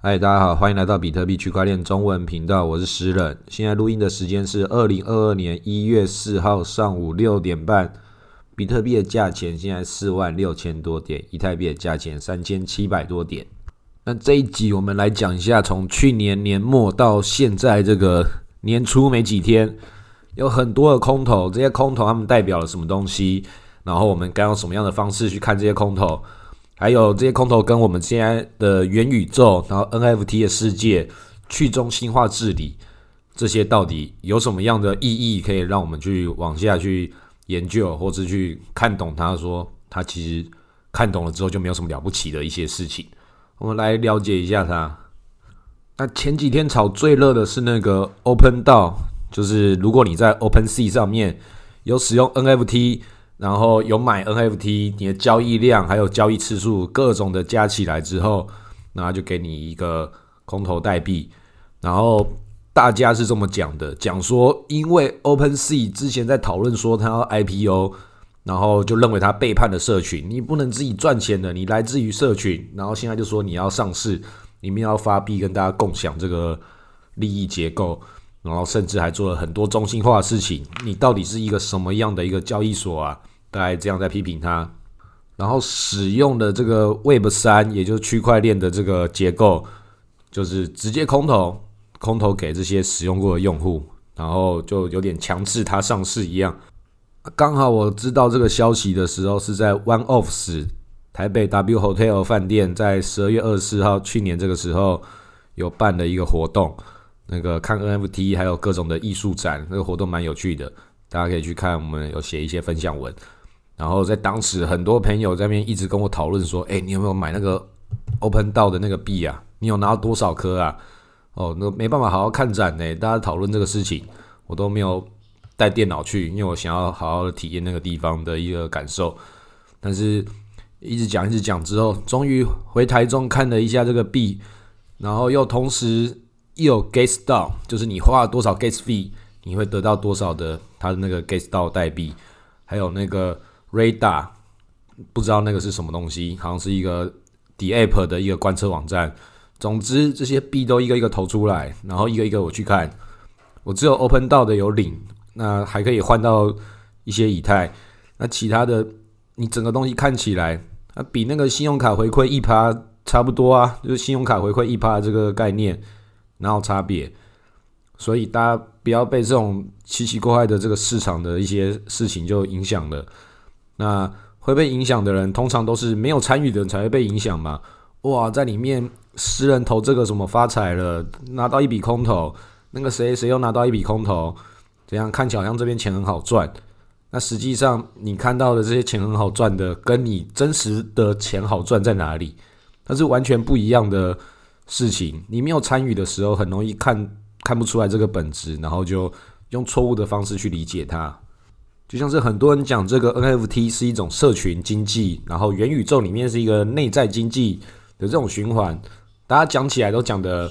嗨，大家好，欢迎来到比特币区块链中文频道，我是诗人。现在录音的时间是二零二二年一月四号上午六点半。比特币的价钱现在四万六千多点，以太币的价钱三千七百多点。那这一集我们来讲一下，从去年年末到现在这个年初没几天，有很多的空头，这些空头他们代表了什么东西？然后我们该用什么样的方式去看这些空头？还有这些空头跟我们现在的元宇宙，然后 NFT 的世界、去中心化治理这些到底有什么样的意义，可以让我们去往下去？研究或者去看懂，他说他其实看懂了之后就没有什么了不起的一些事情。我们来了解一下他。那前几天炒最热的是那个 Open 道，就是如果你在 Open Sea 上面有使用 NFT，然后有买 NFT，你的交易量还有交易次数各种的加起来之后，那就给你一个空头代币，然后。大家是这么讲的，讲说因为 Open Sea 之前在讨论说他要 IPO，然后就认为他背叛了社群，你不能自己赚钱的，你来自于社群，然后现在就说你要上市，你们要发币跟大家共享这个利益结构，然后甚至还做了很多中心化的事情，你到底是一个什么样的一个交易所啊？大概这样在批评他，然后使用的这个 Web 三，也就是区块链的这个结构，就是直接空投。空投给这些使用过的用户，然后就有点强制它上市一样。刚好我知道这个消息的时候，是在 One Office 台北 W Hotel 饭店，在十二月二十四号，去年这个时候有办的一个活动，那个看 NFT 还有各种的艺术展，那个活动蛮有趣的，大家可以去看。我们有写一些分享文，然后在当时很多朋友在那边一直跟我讨论说：“哎，你有没有买那个 Open 道的那个币啊？你有拿到多少颗啊？”哦，那没办法好好看展呢。大家讨论这个事情，我都没有带电脑去，因为我想要好好的体验那个地方的一个感受。但是一直讲一直讲之后，终于回台中看了一下这个币，然后又同时又有 gas 到，就是你花了多少 gas fee，你会得到多少的它的那个 gas 到代币，还有那个 radar，不知道那个是什么东西，好像是一个 D App 的一个观测网站。总之，这些币都一个一个投出来，然后一个一个我去看。我只有 Open 到的有领，那还可以换到一些以太。那其他的，你整个东西看起来，啊比那个信用卡回馈一趴差不多啊，就是信用卡回馈一趴这个概念，哪有差别？所以大家不要被这种奇奇怪怪的这个市场的一些事情就影响了。那会被影响的人，通常都是没有参与的人才会被影响嘛。哇，在里面。私人投这个什么发财了，拿到一笔空头，那个谁谁又拿到一笔空头，怎样看起来好像这边钱很好赚。那实际上你看到的这些钱很好赚的，跟你真实的钱好赚在哪里？它是完全不一样的事情。你没有参与的时候，很容易看看不出来这个本质，然后就用错误的方式去理解它。就像是很多人讲这个 NFT 是一种社群经济，然后元宇宙里面是一个内在经济的这种循环。大家讲起来都讲的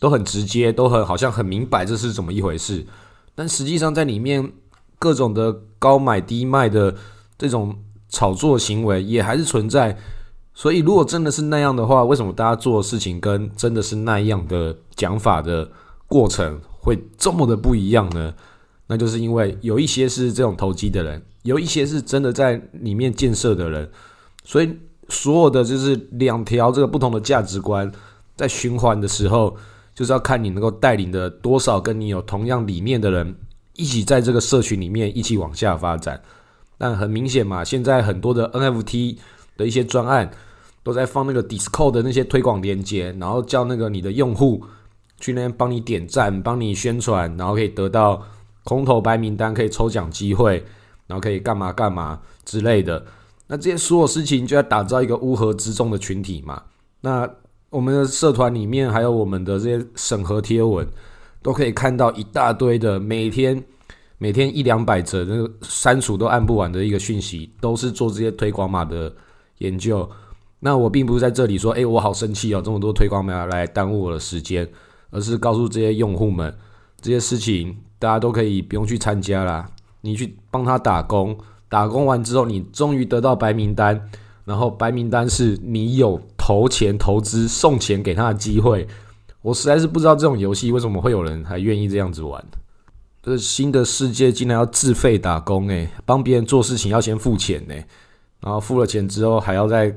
都很直接，都很好像很明白这是怎么一回事，但实际上在里面各种的高买低卖的这种炒作行为也还是存在。所以如果真的是那样的话，为什么大家做的事情跟真的是那样的讲法的过程会这么的不一样呢？那就是因为有一些是这种投机的人，有一些是真的在里面建设的人，所以所有的就是两条这个不同的价值观。在循环的时候，就是要看你能够带领的多少跟你有同样理念的人一起在这个社群里面一起往下发展。但很明显嘛，现在很多的 NFT 的一些专案都在放那个 Discord 的那些推广链接，然后叫那个你的用户去那边帮你点赞、帮你宣传，然后可以得到空头白名单，可以抽奖机会，然后可以干嘛干嘛之类的。那这些所有事情就在打造一个乌合之众的群体嘛？那。我们的社团里面还有我们的这些审核贴文，都可以看到一大堆的每天每天一两百则那个删除都按不完的一个讯息，都是做这些推广码的研究。那我并不是在这里说，哎，我好生气哦，这么多推广码来耽误我的时间，而是告诉这些用户们，这些事情大家都可以不用去参加啦，你去帮他打工，打工完之后，你终于得到白名单，然后白名单是你有。投钱投资送钱给他的机会，我实在是不知道这种游戏为什么会有人还愿意这样子玩。这新的世界竟然要自费打工诶，帮别人做事情要先付钱呢，然后付了钱之后还要再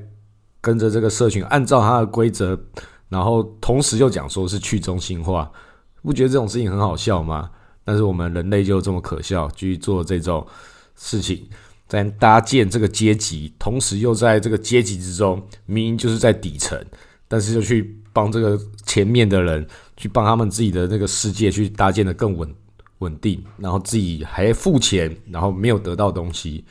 跟着这个社群按照他的规则，然后同时又讲说是去中心化，不觉得这种事情很好笑吗？但是我们人类就这么可笑，继续做这种事情。在搭建这个阶级，同时又在这个阶级之中，明明就是在底层，但是就去帮这个前面的人，去帮他们自己的那个世界去搭建的更稳稳定，然后自己还付钱，然后没有得到东西，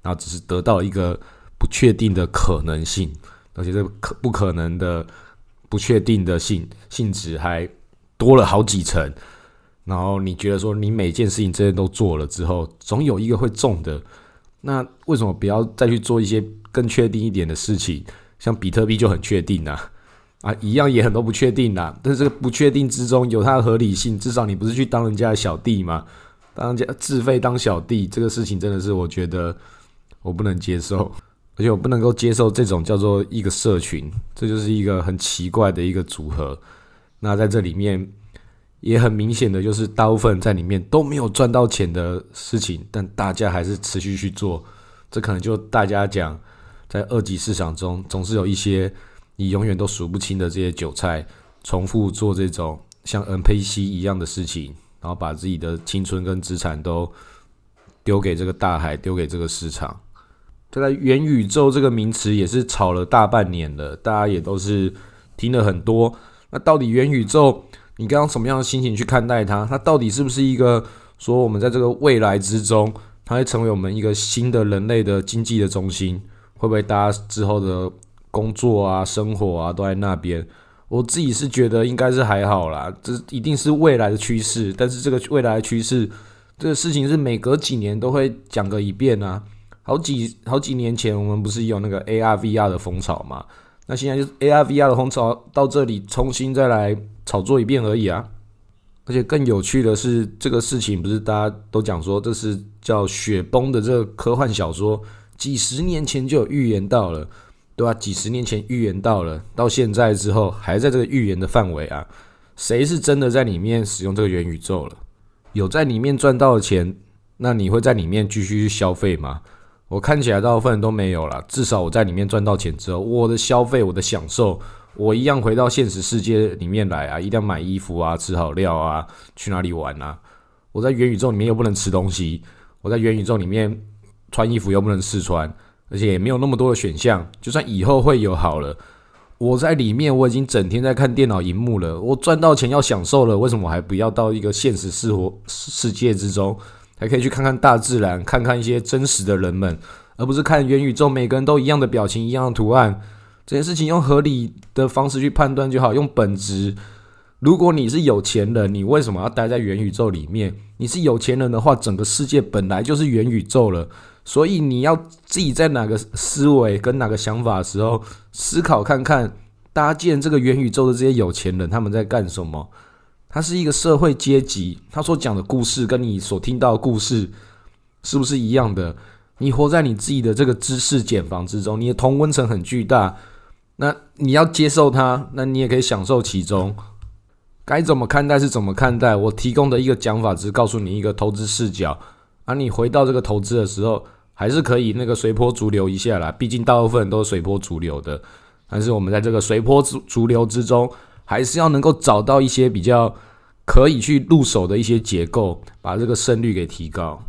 然后只是得到一个不确定的可能性，而且这可不可能的不确定的性性质还多了好几层，然后你觉得说你每件事情这些都做了之后，总有一个会中的。那为什么不要再去做一些更确定一点的事情？像比特币就很确定呐，啊，一样也很多不确定呐。但是这个不确定之中有它的合理性，至少你不是去当人家的小弟嘛？当家自费当小弟，这个事情真的是我觉得我不能接受，而且我不能够接受这种叫做一个社群，这就是一个很奇怪的一个组合。那在这里面。也很明显的就是，大部分在里面都没有赚到钱的事情，但大家还是持续去做。这可能就大家讲，在二级市场中，总是有一些你永远都数不清的这些韭菜，重复做这种像 NPC 一样的事情，然后把自己的青春跟资产都丢给这个大海，丢给这个市场。这个元宇宙这个名词也是炒了大半年了，大家也都是听了很多。那到底元宇宙？你刚刚什么样的心情去看待它？它到底是不是一个说我们在这个未来之中，它会成为我们一个新的人类的经济的中心？会不会大家之后的工作啊、生活啊都在那边？我自己是觉得应该是还好啦，这一定是未来的趋势。但是这个未来的趋势，这个事情是每隔几年都会讲个一遍啊。好几好几年前，我们不是有那个 AR VR 的风潮嘛？那现在就是 AR VR 的风潮到这里重新再来。炒作一遍而已啊！而且更有趣的是，这个事情不是大家都讲说这是叫雪崩的这个科幻小说，几十年前就有预言到了，对吧？几十年前预言到了，到现在之后还在这个预言的范围啊！谁是真的在里面使用这个元宇宙了？有在里面赚到的钱，那你会在里面继续去消费吗？我看起来大部分人都没有了。至少我在里面赚到钱之后，我的消费，我的享受。我一样回到现实世界里面来啊！一定要买衣服啊，吃好料啊，去哪里玩啊？我在元宇宙里面又不能吃东西，我在元宇宙里面穿衣服又不能试穿，而且也没有那么多的选项。就算以后会有好了，我在里面我已经整天在看电脑荧幕了。我赚到钱要享受了，为什么我还不要到一个现实生活世界之中，还可以去看看大自然，看看一些真实的人们，而不是看元宇宙每个人都一样的表情、一样的图案？这件事情用合理的方式去判断就好，用本质。如果你是有钱人，你为什么要待在元宇宙里面？你是有钱人的话，整个世界本来就是元宇宙了，所以你要自己在哪个思维跟哪个想法的时候思考看看，搭建这个元宇宙的这些有钱人他们在干什么？他是一个社会阶级，他所讲的故事跟你所听到的故事是不是一样的？你活在你自己的这个知识茧房之中，你的同温层很巨大。那你要接受它，那你也可以享受其中。该怎么看待是怎么看待。我提供的一个讲法只是告诉你一个投资视角，而你回到这个投资的时候，还是可以那个随波逐流一下啦。毕竟大部分人都是随波逐流的，但是我们在这个随波逐逐流之中，还是要能够找到一些比较可以去入手的一些结构，把这个胜率给提高。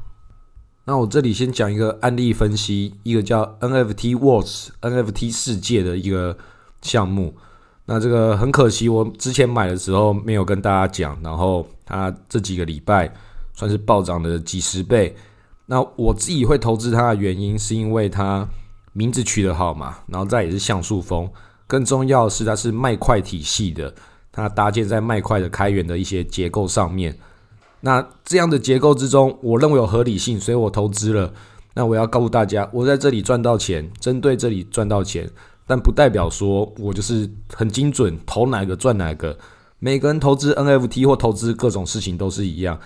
那我这里先讲一个案例分析，一个叫 NFT Worlds NFT 世界的一个项目。那这个很可惜，我之前买的时候没有跟大家讲，然后它这几个礼拜算是暴涨的几十倍。那我自己会投资它的原因，是因为它名字取得好嘛，然后再也是像素风，更重要的是它是麦块体系的，它搭建在麦块的开源的一些结构上面。那这样的结构之中，我认为有合理性，所以我投资了。那我要告诉大家，我在这里赚到钱，针对这里赚到钱，但不代表说我就是很精准，投哪个赚哪个。每个人投资 NFT 或投资各种事情都是一样。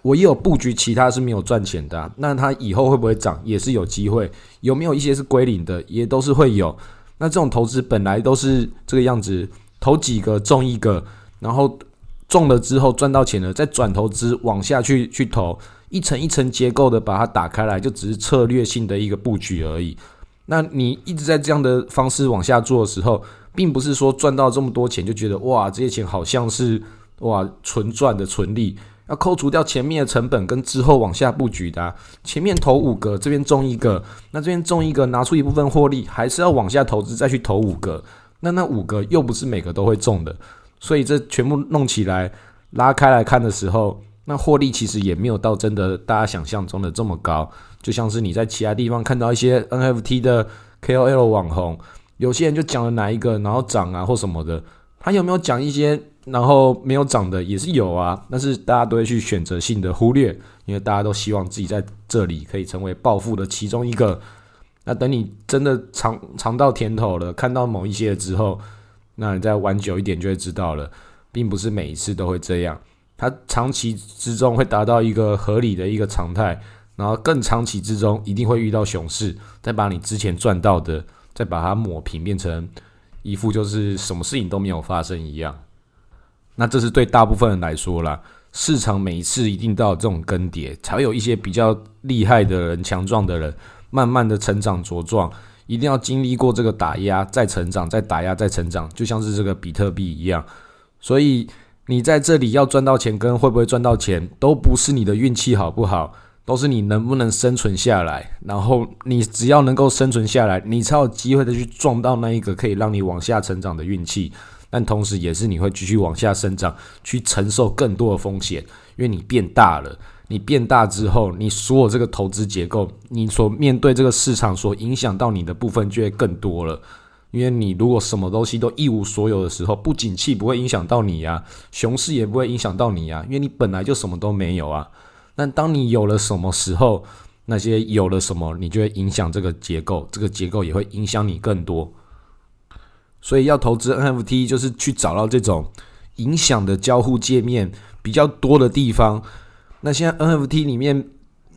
我也有布局，其他是没有赚钱的。那它以后会不会涨，也是有机会。有没有一些是归零的，也都是会有。那这种投资本来都是这个样子，投几个中一个，然后中了之后赚到钱了，再转投资往下去去投，一层一层结构的把它打开来，就只是策略性的一个布局而已。那你一直在这样的方式往下做的时候，并不是说赚到这么多钱就觉得哇，这些钱好像是哇纯赚的纯利。要扣除掉前面的成本跟之后往下布局的，前面投五个，这边中一个，那这边中一个拿出一部分获利，还是要往下投资再去投五个，那那五个又不是每个都会中的，所以这全部弄起来拉开来看的时候，那获利其实也没有到真的大家想象中的这么高，就像是你在其他地方看到一些 NFT 的 KOL 网红，有些人就讲了哪一个然后涨啊或什么的，他有没有讲一些？然后没有涨的也是有啊，但是大家都会去选择性的忽略，因为大家都希望自己在这里可以成为暴富的其中一个。那等你真的尝尝到甜头了，看到某一些之后，那你再玩久一点就会知道了，并不是每一次都会这样。它长期之中会达到一个合理的一个常态，然后更长期之中一定会遇到熊市，再把你之前赚到的再把它抹平，变成一副就是什么事情都没有发生一样。那这是对大部分人来说啦，市场每一次一定都有这种更迭，才会有一些比较厉害的人、强壮的人，慢慢的成长茁壮，一定要经历过这个打压，再成长，再打压，再成长，就像是这个比特币一样。所以你在这里要赚到钱，跟会不会赚到钱，都不是你的运气好不好，都是你能不能生存下来。然后你只要能够生存下来，你才有机会的去撞到那一个可以让你往下成长的运气。但同时，也是你会继续往下生长，去承受更多的风险，因为你变大了。你变大之后，你所有这个投资结构，你所面对这个市场所影响到你的部分就会更多了。因为你如果什么东西都一无所有的时候，不景气不会影响到你呀，熊市也不会影响到你呀，因为你本来就什么都没有啊。但当你有了什么时候，那些有了什么，你就会影响这个结构，这个结构也会影响你更多。所以要投资 NFT，就是去找到这种影响的交互界面比较多的地方。那现在 NFT 里面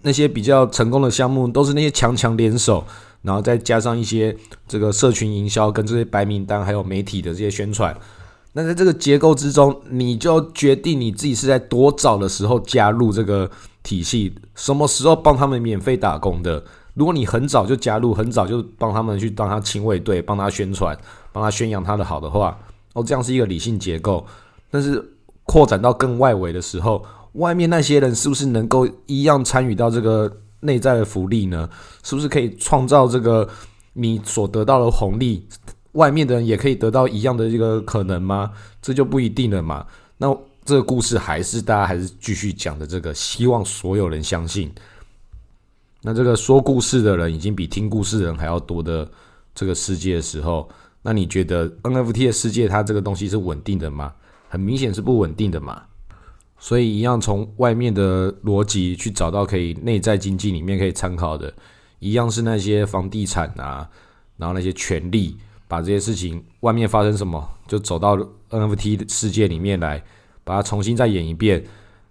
那些比较成功的项目，都是那些强强联手，然后再加上一些这个社群营销跟这些白名单还有媒体的这些宣传。那在这个结构之中，你就决定你自己是在多早的时候加入这个体系，什么时候帮他们免费打工的。如果你很早就加入，很早就帮他们去当他亲卫队，帮他宣传。帮他宣扬他的好的话，哦，这样是一个理性结构。但是扩展到更外围的时候，外面那些人是不是能够一样参与到这个内在的福利呢？是不是可以创造这个你所得到的红利？外面的人也可以得到一样的这个可能吗？这就不一定了嘛。那这个故事还是大家还是继续讲的这个，希望所有人相信。那这个说故事的人已经比听故事的人还要多的这个世界的时候。那你觉得 NFT 的世界它这个东西是稳定的吗？很明显是不稳定的嘛。所以一样从外面的逻辑去找到可以内在经济里面可以参考的，一样是那些房地产啊，然后那些权利，把这些事情外面发生什么，就走到 NFT 的世界里面来，把它重新再演一遍，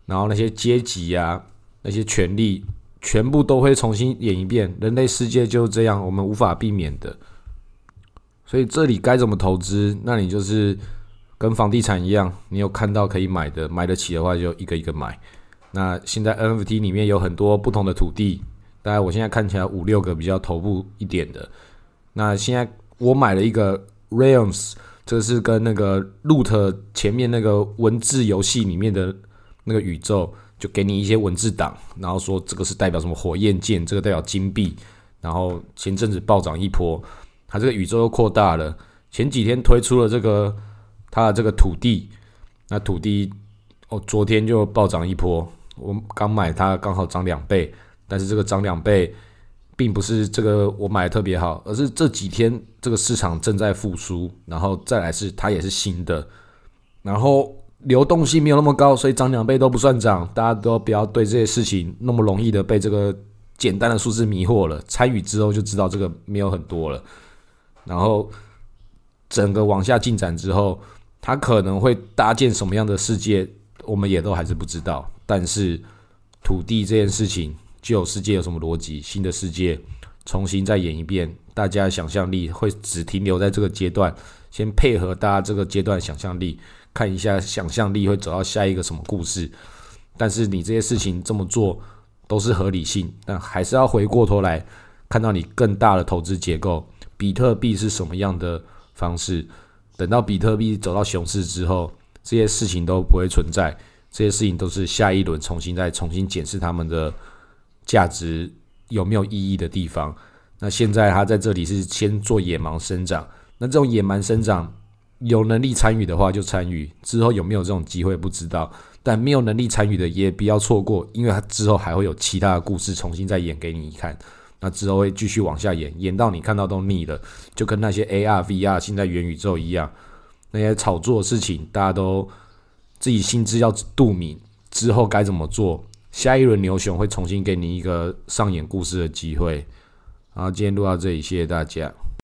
然后那些阶级啊，那些权利全部都会重新演一遍。人类世界就是这样，我们无法避免的。所以这里该怎么投资？那你就是跟房地产一样，你有看到可以买的、买得起的话，就一个一个买。那现在 NFT 里面有很多不同的土地，大概我现在看起来五六个比较头部一点的。那现在我买了一个 Realms，这是跟那个 Loot 前面那个文字游戏里面的那个宇宙，就给你一些文字档，然后说这个是代表什么火焰剑，这个代表金币，然后前阵子暴涨一波。它这个宇宙又扩大了。前几天推出了这个它的这个土地，那土地哦，昨天就暴涨一波。我刚买它刚好涨两倍，但是这个涨两倍，并不是这个我买的特别好，而是这几天这个市场正在复苏，然后再来是它也是新的，然后流动性没有那么高，所以涨两倍都不算涨。大家都不要对这些事情那么容易的被这个简单的数字迷惑了。参与之后就知道这个没有很多了。然后整个往下进展之后，它可能会搭建什么样的世界，我们也都还是不知道。但是土地这件事情，旧世界有什么逻辑？新的世界重新再演一遍，大家想象力会只停留在这个阶段，先配合大家这个阶段想象力，看一下想象力会走到下一个什么故事。但是你这些事情这么做都是合理性，但还是要回过头来看到你更大的投资结构，比特币是什么样的方式。等到比特币走到熊市之后，这些事情都不会存在，这些事情都是下一轮重新再重新检视他们的价值有没有意义的地方。那现在他在这里是先做野蛮生长，那这种野蛮生长有能力参与的话就参与，之后有没有这种机会不知道，但没有能力参与的也不要错过，因为他之后还会有其他的故事重新再演给你看，那之后会继续往下演，演到你看到都腻了，就跟那些 AR、VR 现在元宇宙一样，那些炒作的事情大家都自己心知要肚明，之后该怎么做，下一轮牛熊会重新给你一个上演故事的机会。好，今天录到这里，谢谢大家。